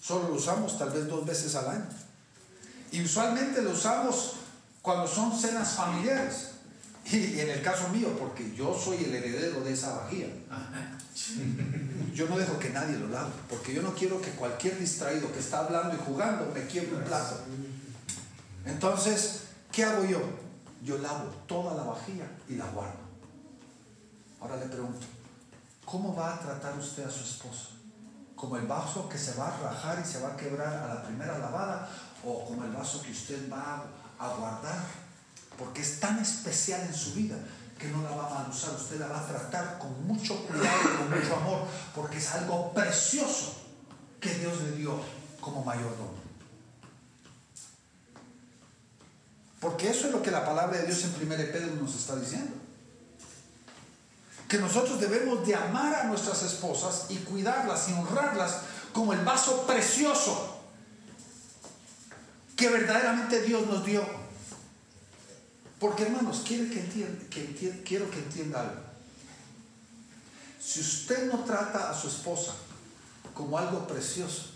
Solo lo usamos tal vez dos veces al año. Y usualmente lo usamos cuando son cenas familiares. Y en el caso mío, porque yo soy el heredero de esa vajilla. Yo no dejo que nadie lo lave, porque yo no quiero que cualquier distraído que está hablando y jugando me quiebre un plato. Entonces, ¿qué hago yo? Yo lavo toda la vajilla y la guardo. Ahora le pregunto, ¿cómo va a tratar usted a su esposa? ¿Como el vaso que se va a rajar y se va a quebrar a la primera lavada? ¿O como el vaso que usted va a guardar porque es tan especial en su vida que no la va a usar, usted la va a tratar con mucho cuidado y con mucho amor, porque es algo precioso que Dios le dio como mayordomo. Porque eso es lo que la palabra de Dios en 1 Pedro nos está diciendo. Que nosotros debemos de amar a nuestras esposas y cuidarlas y honrarlas como el vaso precioso que verdaderamente Dios nos dio porque hermanos, quiero que, entienda, que quiero que entienda algo. Si usted no trata a su esposa como algo precioso,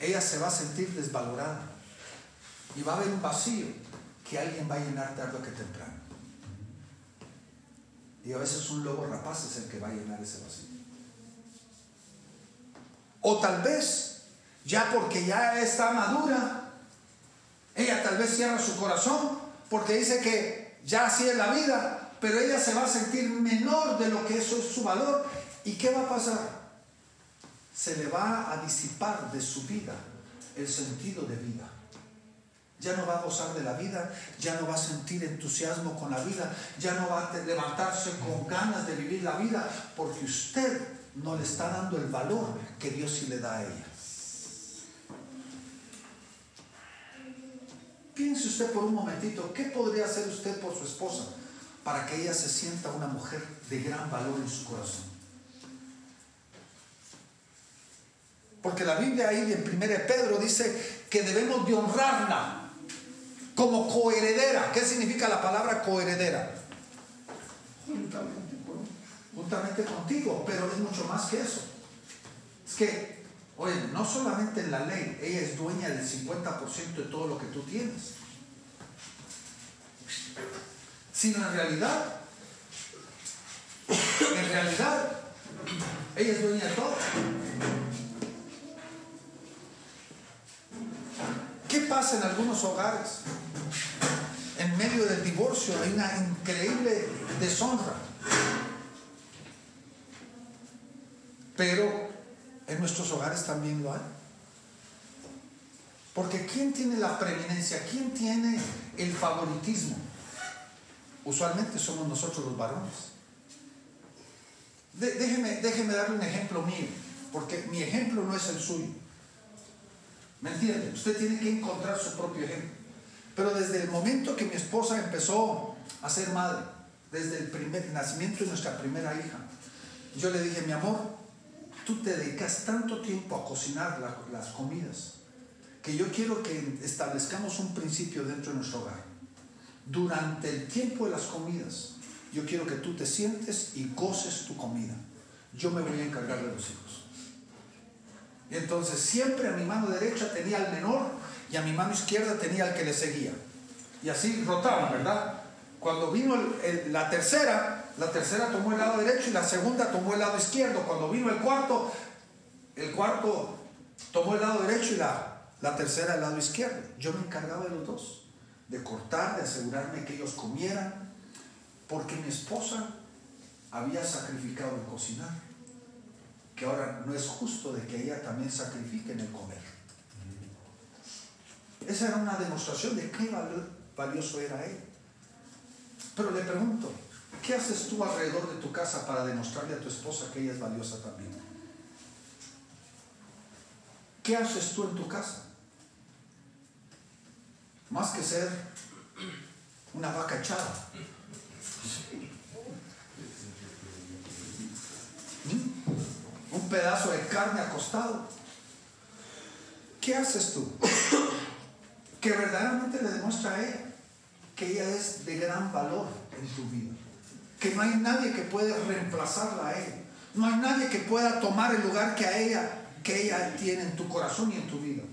ella se va a sentir desvalorada y va a haber un vacío que alguien va a llenar tarde que temprano. Y a veces un lobo rapaz es el que va a llenar ese vacío. O tal vez, ya porque ya está madura, ella tal vez cierra su corazón porque dice que ya así es la vida, pero ella se va a sentir menor de lo que eso es su valor. ¿Y qué va a pasar? Se le va a disipar de su vida el sentido de vida. Ya no va a gozar de la vida, ya no va a sentir entusiasmo con la vida, ya no va a levantarse con ganas de vivir la vida, porque usted no le está dando el valor que Dios sí le da a ella. Piense usted por un momentito, ¿qué podría hacer usted por su esposa para que ella se sienta una mujer de gran valor en su corazón? Porque la Biblia ahí en 1 Pedro dice que debemos de honrarla como coheredera. ¿Qué significa la palabra coheredera? Juntamente, contigo, pero es mucho más que eso. Es que, oye, no solamente en la ley, ella es dueña del 50% de todo lo que tú tienes, sino en realidad, en realidad, ella es dueña de todo. ¿Qué pasa en algunos hogares? En medio del divorcio hay una increíble deshonra. Pero en nuestros hogares también lo hay. Porque ¿quién tiene la preeminencia? ¿Quién tiene el favoritismo? Usualmente somos nosotros los varones. déjeme, déjeme darle un ejemplo mío, porque mi ejemplo no es el suyo. ¿Me entiende? Usted tiene que encontrar su propio ejemplo. Pero desde el momento que mi esposa empezó a ser madre, desde el primer nacimiento de nuestra primera hija, yo le dije, mi amor, tú te dedicas tanto tiempo a cocinar las comidas, que yo quiero que establezcamos un principio dentro de nuestro hogar. Durante el tiempo de las comidas, yo quiero que tú te sientes y goces tu comida. Yo me voy a encargar de los hijos. Y entonces siempre a mi mano derecha tenía al menor y a mi mano izquierda tenía al que le seguía. Y así rotaban, ¿verdad? Cuando vino la tercera, la tercera tomó el lado derecho y la segunda tomó el lado izquierdo. Cuando vino el cuarto, el cuarto tomó el lado derecho y la, la tercera el lado izquierdo. Yo me encargaba de los dos, de cortar, de asegurarme que ellos comieran, porque mi esposa había sacrificado el cocinar que ahora no es justo de que ella también sacrifique en el comer. Esa era una demostración de qué valioso era él. Pero le pregunto, ¿qué haces tú alrededor de tu casa para demostrarle a tu esposa que ella es valiosa también? ¿Qué haces tú en tu casa? Más que ser una vaca echada. Un pedazo de carne acostado. ¿Qué haces tú? Que verdaderamente le demuestra a ella que ella es de gran valor en tu vida. Que no hay nadie que pueda reemplazarla a ella. No hay nadie que pueda tomar el lugar que a ella, que ella tiene en tu corazón y en tu vida.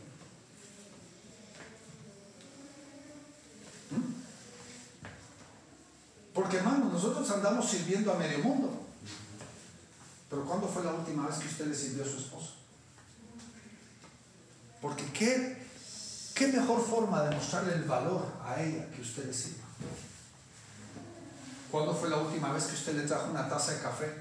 ¿Mm? Porque hermano, nosotros andamos sirviendo a medio mundo. Pero ¿cuándo fue la última vez que usted le sirvió a su esposo? Porque qué, qué mejor forma de mostrarle el valor a ella que usted le sirva. ¿Cuándo fue la última vez que usted le trajo una taza de café?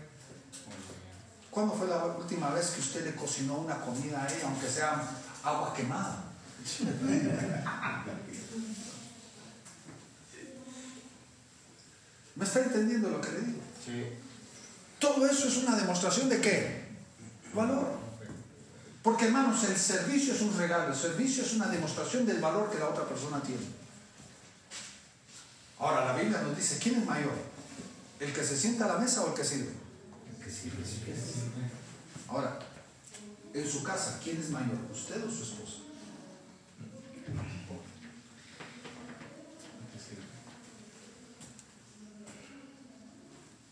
¿Cuándo fue la última vez que usted le cocinó una comida a ella, aunque sea agua quemada? ¿Me está entendiendo lo que le digo? Sí. Todo eso es una demostración de qué? Valor. Porque hermanos, el servicio es un regalo, el servicio es una demostración del valor que la otra persona tiene. Ahora, la Biblia nos dice, ¿quién es mayor? ¿El que se sienta a la mesa o el que sirve? El que sirve. Ahora, en su casa, ¿quién es mayor? ¿Usted o su esposa?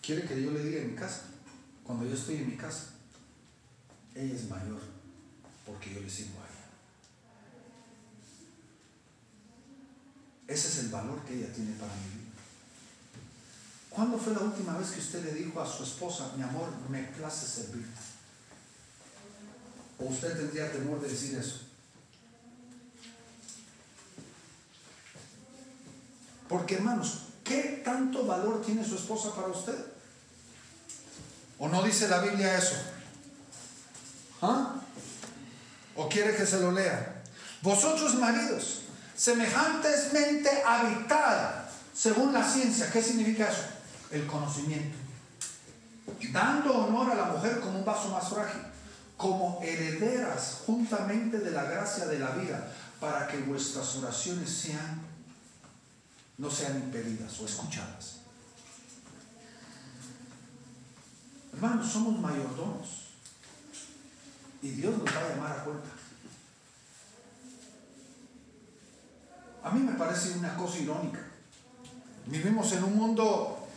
Quiere que yo le diga en mi casa, cuando yo estoy en mi casa, ella es mayor porque yo le sirvo a ella. Ese es el valor que ella tiene para mi vida. ¿Cuándo fue la última vez que usted le dijo a su esposa, mi amor, me place servirte? ¿O usted tendría temor de decir eso? Porque hermanos, ¿qué tanto valor tiene su esposa para usted? ¿O no dice la Biblia eso? ¿Ah? ¿O quiere que se lo lea? Vosotros maridos, semejantesmente habitada, según la ciencia. ¿Qué significa eso? El conocimiento. Dando honor a la mujer como un vaso más frágil, como herederas juntamente de la gracia de la vida, para que vuestras oraciones sean, no sean impedidas o escuchadas. Hermanos, somos mayordomos. Y Dios nos va a llamar a cuenta. A mí me parece una cosa irónica. Vivimos en un mundo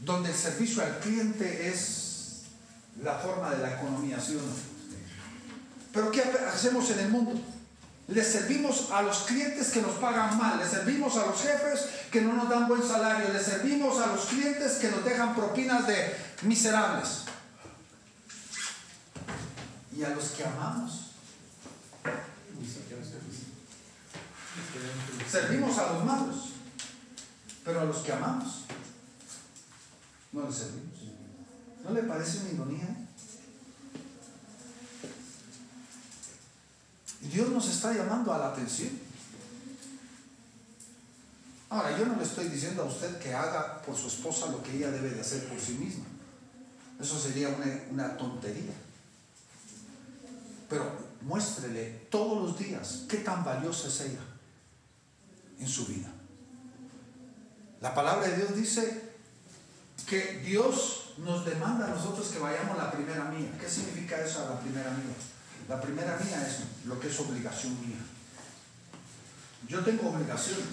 donde el servicio al cliente es la forma de la economía, ¿sí o no? Pero ¿qué hacemos en el mundo? Le servimos a los clientes que nos pagan mal, le servimos a los jefes que no nos dan buen salario, le servimos a los clientes que nos dejan propinas de miserables. Y a los que amamos. Servimos a los malos, pero a los que amamos no les servimos. ¿No le parece una ironía? Dios nos está llamando a la atención. Ahora, yo no le estoy diciendo a usted que haga por su esposa lo que ella debe de hacer por sí misma. Eso sería una, una tontería. Pero muéstrele todos los días qué tan valiosa es ella en su vida. La palabra de Dios dice que Dios nos demanda a nosotros que vayamos a la primera mía. ¿Qué significa eso a la primera mía? La primera mía es lo que es obligación mía. Yo tengo obligaciones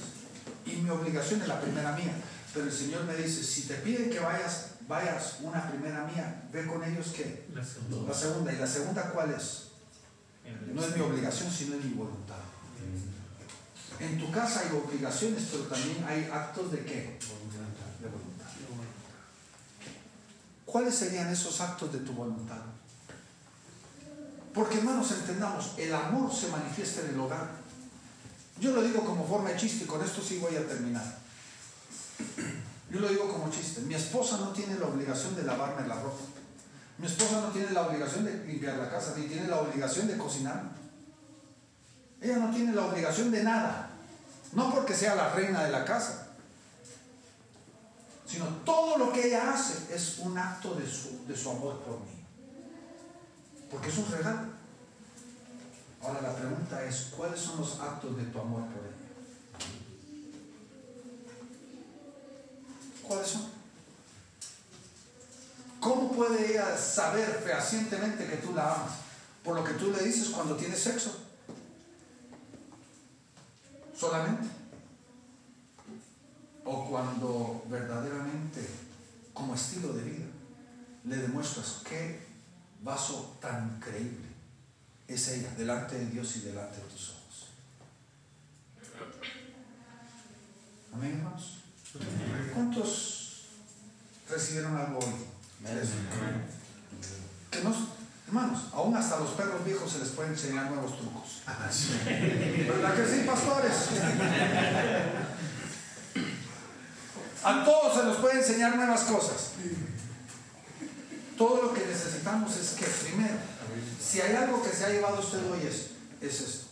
y mi obligación es la primera mía. Pero el Señor me dice, si te piden que vayas, vayas una primera mía, ve con ellos que La segunda. la segunda. ¿Y la segunda cuál es? No es mi obligación, sino es mi voluntad. En tu casa hay obligaciones, pero también hay actos de qué? De voluntad. ¿Cuáles serían esos actos de tu voluntad? Porque hermanos, entendamos, el amor se manifiesta en el hogar. Yo lo digo como forma de chiste y con esto sí voy a terminar. Yo lo digo como chiste. Mi esposa no tiene la obligación de lavarme la ropa. Mi esposa no tiene la obligación de limpiar la casa, ni tiene la obligación de cocinar. Ella no tiene la obligación de nada. No porque sea la reina de la casa, sino todo lo que ella hace es un acto de su, de su amor por mí. Porque es un regalo. Ahora la pregunta es, ¿cuáles son los actos de tu amor por ella? ¿Cuáles son? ¿Cómo puede ella saber fehacientemente que tú la amas? Por lo que tú le dices cuando tienes sexo. Solamente. O cuando verdaderamente, como estilo de vida, le demuestras qué vaso tan increíble es ella delante de Dios y delante de tus ojos. Amén, hermanos. ¿Cuántos recibieron algo hoy? Que hermanos, aún hasta los perros viejos se les pueden enseñar nuevos trucos. ¿Verdad que sí, pastores? A todos se nos puede enseñar nuevas cosas. Todo lo que necesitamos es que, primero, si hay algo que se ha llevado usted hoy es, es esto.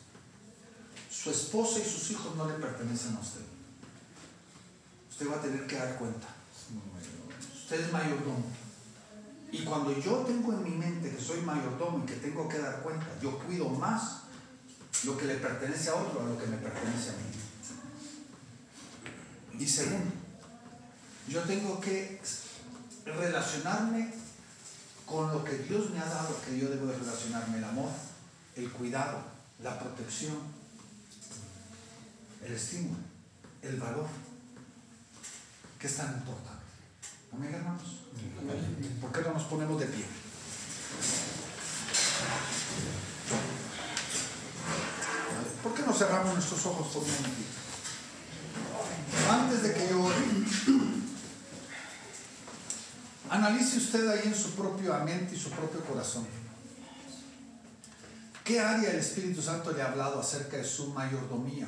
Su esposa y sus hijos no le pertenecen a usted. Usted va a tener que dar cuenta. Usted es mayordomo. Y cuando yo tengo en mi mente que soy mayordomo y que tengo que dar cuenta, yo cuido más lo que le pertenece a otro a lo que me pertenece a mí. Y segundo, yo tengo que relacionarme con lo que Dios me ha dado, que yo debo de relacionarme, el amor, el cuidado, la protección, el estímulo, el valor, que es tan importante. Amén, hermanos. ¿Por qué no nos ponemos de pie? ¿Por qué no cerramos nuestros ojos por un momentito? Antes de que yo analice usted ahí en su propia mente y su propio corazón. ¿Qué área el Espíritu Santo le ha hablado acerca de su mayordomía?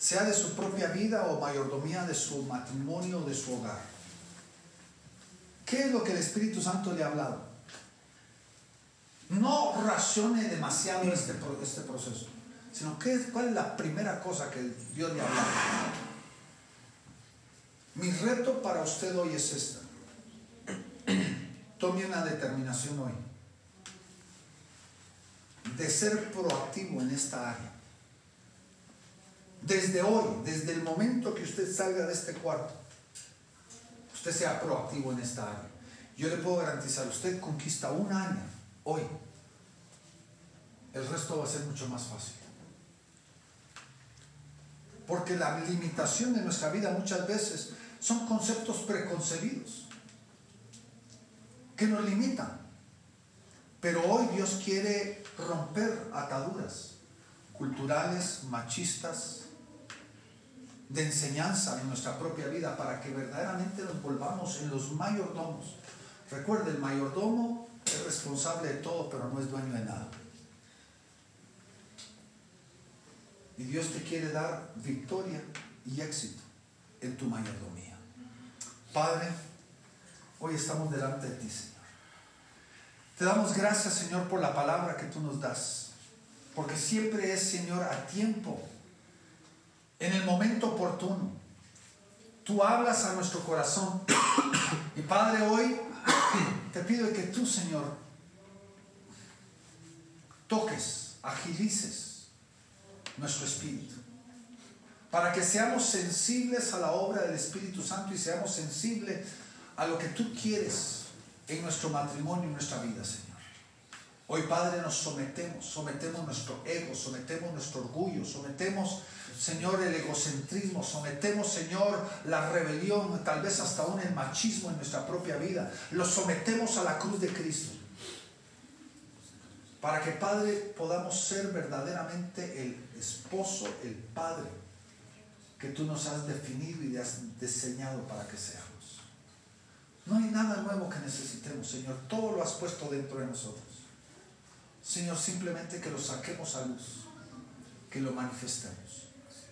Sea de su propia vida o mayordomía de su matrimonio o de su hogar. ¿Qué es lo que el Espíritu Santo le ha hablado? No racione demasiado este, este proceso, sino que, cuál es la primera cosa que Dios le habla. Mi reto para usted hoy es esta. Tome una determinación hoy de ser proactivo en esta área. Desde hoy, desde el momento que usted salga de este cuarto, usted sea proactivo en esta área. Yo le puedo garantizar, usted conquista un año hoy, el resto va a ser mucho más fácil. Porque la limitación de nuestra vida muchas veces son conceptos preconcebidos que nos limitan. Pero hoy Dios quiere romper ataduras culturales, machistas, de enseñanza en nuestra propia vida para que verdaderamente nos volvamos en los mayordomos. Recuerde, el mayordomo es responsable de todo, pero no es dueño de nada. Y Dios te quiere dar victoria y éxito en tu mayordomía. Padre, hoy estamos delante de ti, Señor. Te damos gracias, Señor, por la palabra que tú nos das. Porque siempre es, Señor, a tiempo en el momento oportuno. Tú hablas a nuestro corazón. Y Padre, hoy te pido que tú, Señor, toques, agilices nuestro espíritu. Para que seamos sensibles a la obra del Espíritu Santo y seamos sensibles a lo que tú quieres en nuestro matrimonio y nuestra vida, Señor. Hoy, Padre, nos sometemos, sometemos nuestro ego, sometemos nuestro orgullo, sometemos Señor, el egocentrismo, sometemos, Señor, la rebelión, tal vez hasta aún el machismo en nuestra propia vida. Lo sometemos a la cruz de Cristo. Para que, Padre, podamos ser verdaderamente el esposo, el Padre que tú nos has definido y has diseñado para que seamos. No hay nada nuevo que necesitemos, Señor. Todo lo has puesto dentro de nosotros. Señor, simplemente que lo saquemos a luz, que lo manifestemos